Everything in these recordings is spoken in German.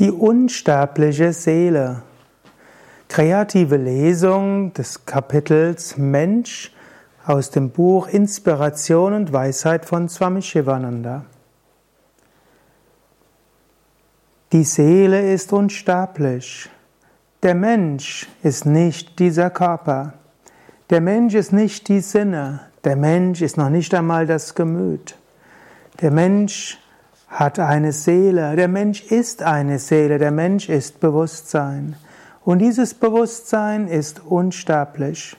Die unsterbliche Seele. Kreative Lesung des Kapitels Mensch aus dem Buch Inspiration und Weisheit von Swami Shivananda. Die Seele ist unsterblich. Der Mensch ist nicht dieser Körper. Der Mensch ist nicht die Sinne. Der Mensch ist noch nicht einmal das Gemüt. Der Mensch hat eine Seele, der Mensch ist eine Seele, der Mensch ist Bewusstsein. Und dieses Bewusstsein ist unsterblich.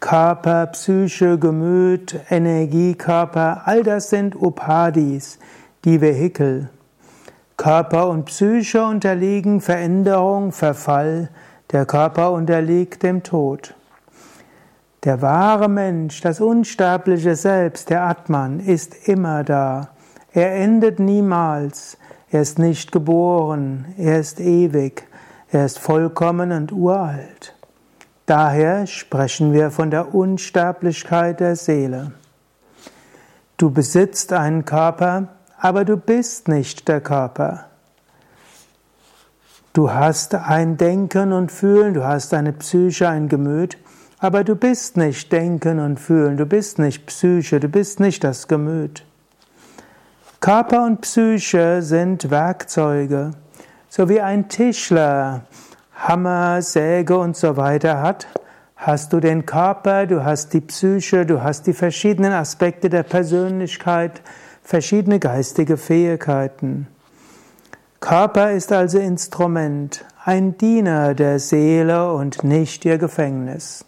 Körper, Psyche, Gemüt, Energiekörper, all das sind Upadis, die Vehikel. Körper und Psyche unterliegen Veränderung, Verfall, der Körper unterliegt dem Tod. Der wahre Mensch, das unsterbliche Selbst, der Atman, ist immer da. Er endet niemals. Er ist nicht geboren. Er ist ewig. Er ist vollkommen und uralt. Daher sprechen wir von der Unsterblichkeit der Seele. Du besitzt einen Körper, aber du bist nicht der Körper. Du hast ein Denken und Fühlen, du hast eine Psyche, ein Gemüt, aber du bist nicht Denken und Fühlen, du bist nicht Psyche, du bist nicht das Gemüt. Körper und Psyche sind Werkzeuge. So wie ein Tischler Hammer, Säge und so weiter hat, hast du den Körper, du hast die Psyche, du hast die verschiedenen Aspekte der Persönlichkeit, verschiedene geistige Fähigkeiten. Körper ist also Instrument, ein Diener der Seele und nicht ihr Gefängnis.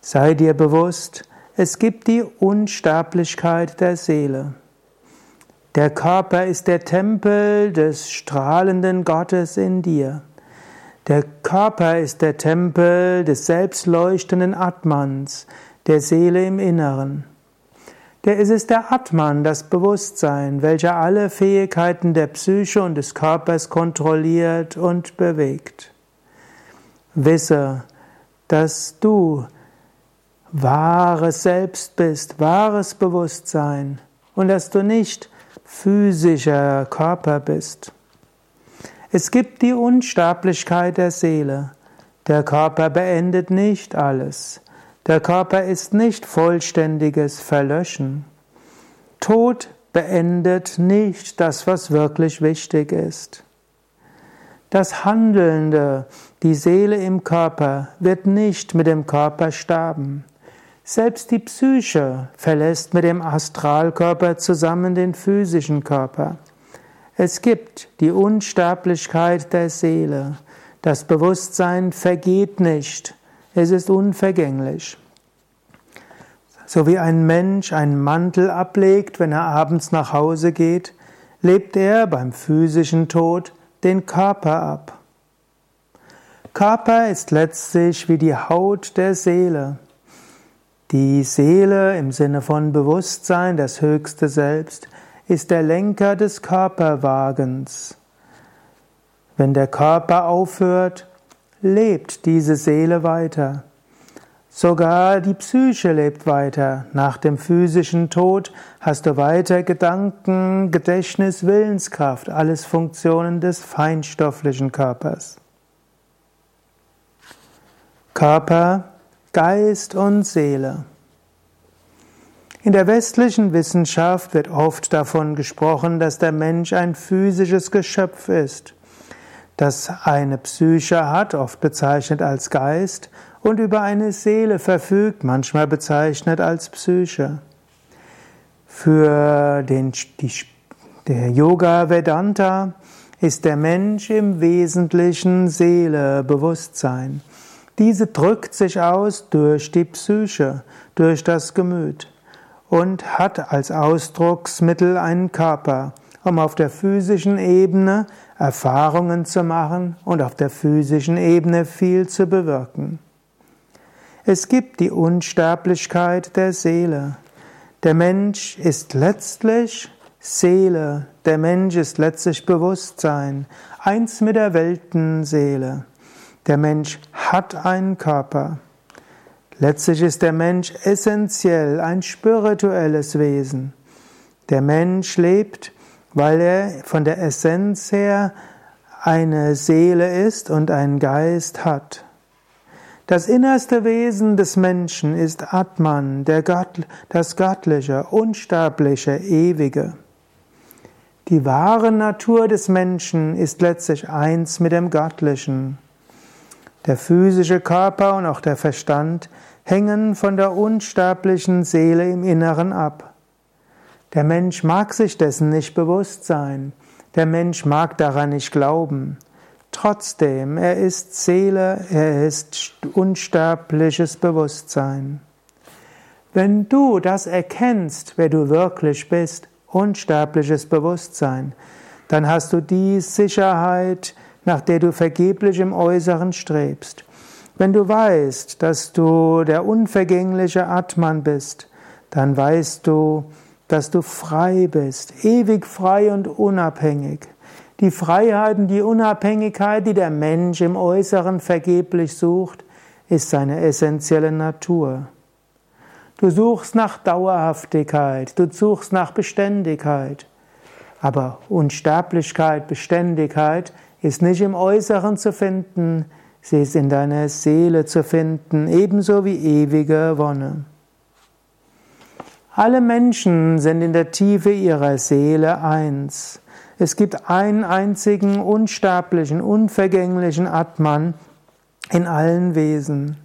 Sei dir bewusst, es gibt die Unsterblichkeit der Seele. Der Körper ist der Tempel des strahlenden Gottes in dir. Der Körper ist der Tempel des selbstleuchtenden Atmans, der Seele im Inneren. Der ist es der Atman, das Bewusstsein, welcher alle Fähigkeiten der Psyche und des Körpers kontrolliert und bewegt. Wisse, dass du wahres Selbst bist, wahres Bewusstsein und dass du nicht physischer Körper bist. Es gibt die Unsterblichkeit der Seele. Der Körper beendet nicht alles. Der Körper ist nicht vollständiges Verlöschen. Tod beendet nicht das, was wirklich wichtig ist. Das Handelnde, die Seele im Körper, wird nicht mit dem Körper sterben. Selbst die Psyche verlässt mit dem Astralkörper zusammen den physischen Körper. Es gibt die Unsterblichkeit der Seele. Das Bewusstsein vergeht nicht. Es ist unvergänglich. So wie ein Mensch einen Mantel ablegt, wenn er abends nach Hause geht, lebt er beim physischen Tod den Körper ab. Körper ist letztlich wie die Haut der Seele. Die Seele im Sinne von Bewusstsein, das höchste Selbst, ist der Lenker des Körperwagens. Wenn der Körper aufhört, lebt diese Seele weiter. Sogar die Psyche lebt weiter. Nach dem physischen Tod hast du weiter Gedanken, Gedächtnis, Willenskraft, alles Funktionen des feinstofflichen Körpers. Körper Geist und Seele. In der westlichen Wissenschaft wird oft davon gesprochen, dass der Mensch ein physisches Geschöpf ist, das eine Psyche hat, oft bezeichnet als Geist, und über eine Seele verfügt, manchmal bezeichnet als Psyche. Für den die, der Yoga Vedanta ist der Mensch im Wesentlichen Seele, Bewusstsein. Diese drückt sich aus durch die Psyche, durch das Gemüt und hat als Ausdrucksmittel einen Körper, um auf der physischen Ebene Erfahrungen zu machen und auf der physischen Ebene viel zu bewirken. Es gibt die Unsterblichkeit der Seele. Der Mensch ist letztlich Seele, der Mensch ist letztlich Bewusstsein, eins mit der Weltenseele. Der Mensch hat einen Körper. Letztlich ist der Mensch essentiell ein spirituelles Wesen. Der Mensch lebt weil er von der Essenz her eine Seele ist und einen Geist hat. Das innerste Wesen des Menschen ist Atman, Gott, das Göttliche, Unsterbliche, Ewige. Die wahre Natur des Menschen ist letztlich eins mit dem Göttlichen. Der physische Körper und auch der Verstand hängen von der unsterblichen Seele im Inneren ab. Der Mensch mag sich dessen nicht bewusst sein. Der Mensch mag daran nicht glauben. Trotzdem, er ist Seele, er ist unsterbliches Bewusstsein. Wenn du das erkennst, wer du wirklich bist, unsterbliches Bewusstsein, dann hast du die Sicherheit, nach der du vergeblich im Äußeren strebst. Wenn du weißt, dass du der unvergängliche Atman bist, dann weißt du, dass du frei bist, ewig frei und unabhängig. Die Freiheit und die Unabhängigkeit, die der Mensch im Äußeren vergeblich sucht, ist seine essentielle Natur. Du suchst nach Dauerhaftigkeit, du suchst nach Beständigkeit. Aber Unsterblichkeit, Beständigkeit ist nicht im Äußeren zu finden, sie ist in deiner Seele zu finden, ebenso wie ewige Wonne. Alle Menschen sind in der Tiefe ihrer Seele eins. Es gibt einen einzigen unsterblichen, unvergänglichen Atman in allen Wesen.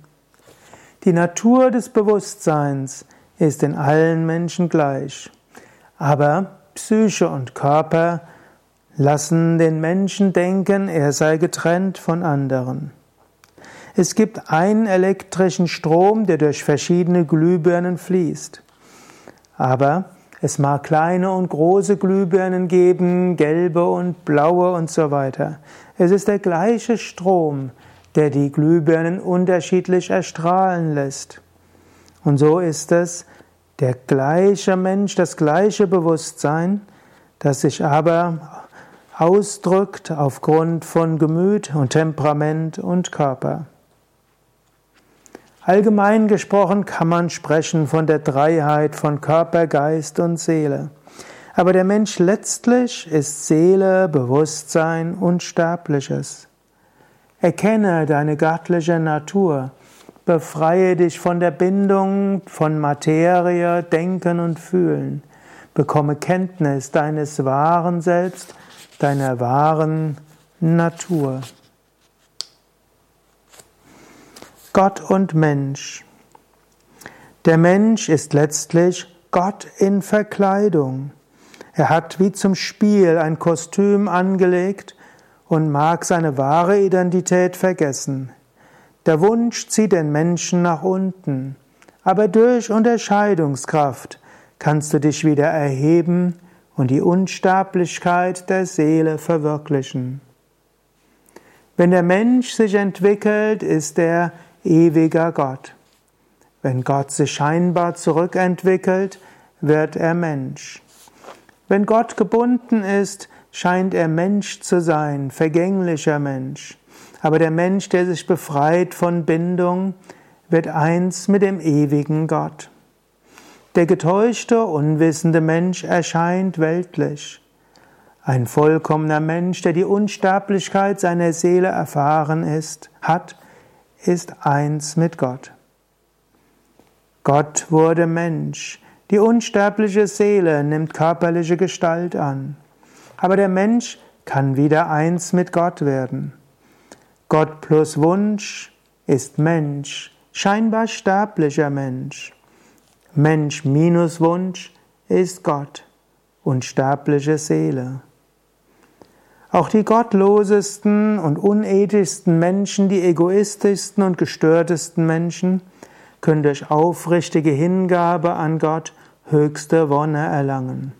Die Natur des Bewusstseins ist in allen Menschen gleich. Aber Psyche und Körper lassen den Menschen denken, er sei getrennt von anderen. Es gibt einen elektrischen Strom, der durch verschiedene Glühbirnen fließt. Aber es mag kleine und große Glühbirnen geben, gelbe und blaue und so weiter. Es ist der gleiche Strom, der die Glühbirnen unterschiedlich erstrahlen lässt. Und so ist es der gleiche Mensch, das gleiche Bewusstsein, das sich aber ausdrückt aufgrund von Gemüt und Temperament und Körper. Allgemein gesprochen kann man sprechen von der Dreiheit von Körper, Geist und Seele. Aber der Mensch letztlich ist Seele, Bewusstsein und Sterbliches. Erkenne deine göttliche Natur. Befreie dich von der Bindung von Materie, Denken und Fühlen. Bekomme Kenntnis deines wahren Selbst, deiner wahren Natur. Gott und Mensch. Der Mensch ist letztlich Gott in Verkleidung. Er hat wie zum Spiel ein Kostüm angelegt und mag seine wahre Identität vergessen. Der Wunsch zieht den Menschen nach unten, aber durch Unterscheidungskraft kannst du dich wieder erheben und die Unsterblichkeit der Seele verwirklichen. Wenn der Mensch sich entwickelt, ist er ewiger Gott. Wenn Gott sich scheinbar zurückentwickelt, wird er Mensch. Wenn Gott gebunden ist, scheint er Mensch zu sein, vergänglicher Mensch. Aber der Mensch, der sich befreit von Bindung, wird eins mit dem ewigen Gott. Der getäuschte, unwissende Mensch erscheint weltlich. Ein vollkommener Mensch, der die Unsterblichkeit seiner Seele erfahren ist, hat, ist eins mit Gott. Gott wurde Mensch. Die unsterbliche Seele nimmt körperliche Gestalt an. Aber der Mensch kann wieder eins mit Gott werden. Gott plus Wunsch ist Mensch, scheinbar sterblicher Mensch. Mensch minus Wunsch ist Gott, unsterbliche Seele. Auch die gottlosesten und unethischsten Menschen, die egoistischsten und gestörtesten Menschen, können durch aufrichtige Hingabe an Gott höchste Wonne erlangen.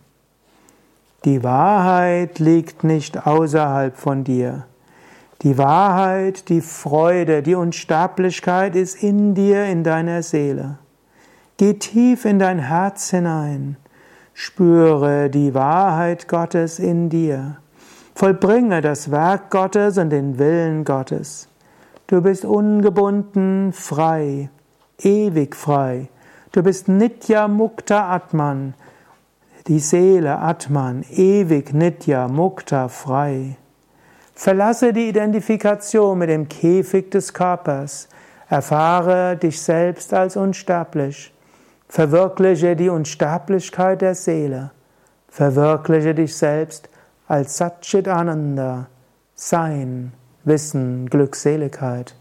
Die Wahrheit liegt nicht außerhalb von dir. Die Wahrheit, die Freude, die Unsterblichkeit ist in dir, in deiner Seele. Geh tief in dein Herz hinein. Spüre die Wahrheit Gottes in dir. Vollbringe das Werk Gottes und den Willen Gottes. Du bist ungebunden, frei, ewig frei. Du bist Nitya Mukta Atman. die Seele Atman, ewig Nitya, Mukta, frei. Verlasse die Identifikation mit dem Käfig des Körpers. Erfahre dich selbst als unsterblich. Verwirkliche die Unsterblichkeit der Seele. Verwirkliche dich selbst als Satchit Ananda, Sein, Wissen, Glückseligkeit.